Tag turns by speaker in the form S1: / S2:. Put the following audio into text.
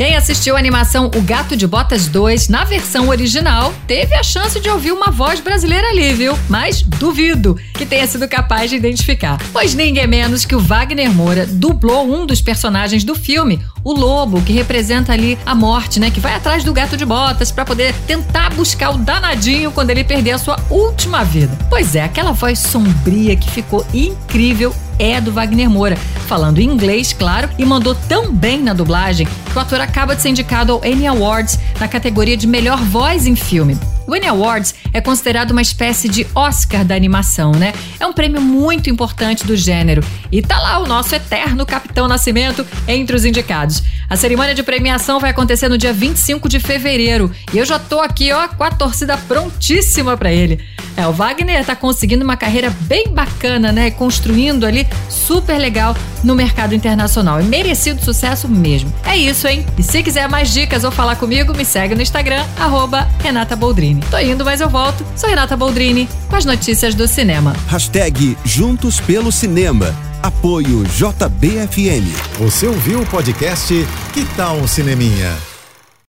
S1: Quem assistiu a animação O Gato de Botas 2 na versão original teve a chance de ouvir uma voz brasileira ali, viu? Mas duvido que tenha sido capaz de identificar. Pois ninguém menos que o Wagner Moura dublou um dos personagens do filme, o lobo, que representa ali a morte, né? Que vai atrás do gato de botas para poder tentar buscar o danadinho quando ele perder a sua última vida. Pois é, aquela voz sombria que ficou incrível é do Wagner Moura, falando em inglês, claro, e mandou tão bem na dublagem que o ator acaba de ser indicado ao Annie Awards na categoria de melhor voz em filme. O Annie Awards é considerado uma espécie de Oscar da animação, né? É um prêmio muito importante do gênero. E tá lá o nosso eterno Capitão Nascimento entre os indicados. A cerimônia de premiação vai acontecer no dia 25 de fevereiro e eu já tô aqui, ó, com a torcida prontíssima para ele. É, o Wagner tá conseguindo uma carreira bem bacana, né? Construindo ali super legal no mercado internacional. E merecido sucesso mesmo. É isso, hein? E se quiser mais dicas ou falar comigo, me segue no Instagram, arroba Renata Boldrini. Tô indo, mas eu volto. Sou Renata Boldrini com as notícias do cinema.
S2: Hashtag Juntos pelo Cinema. Apoio JBFM.
S3: Você ouviu o podcast Que Tal um Cineminha?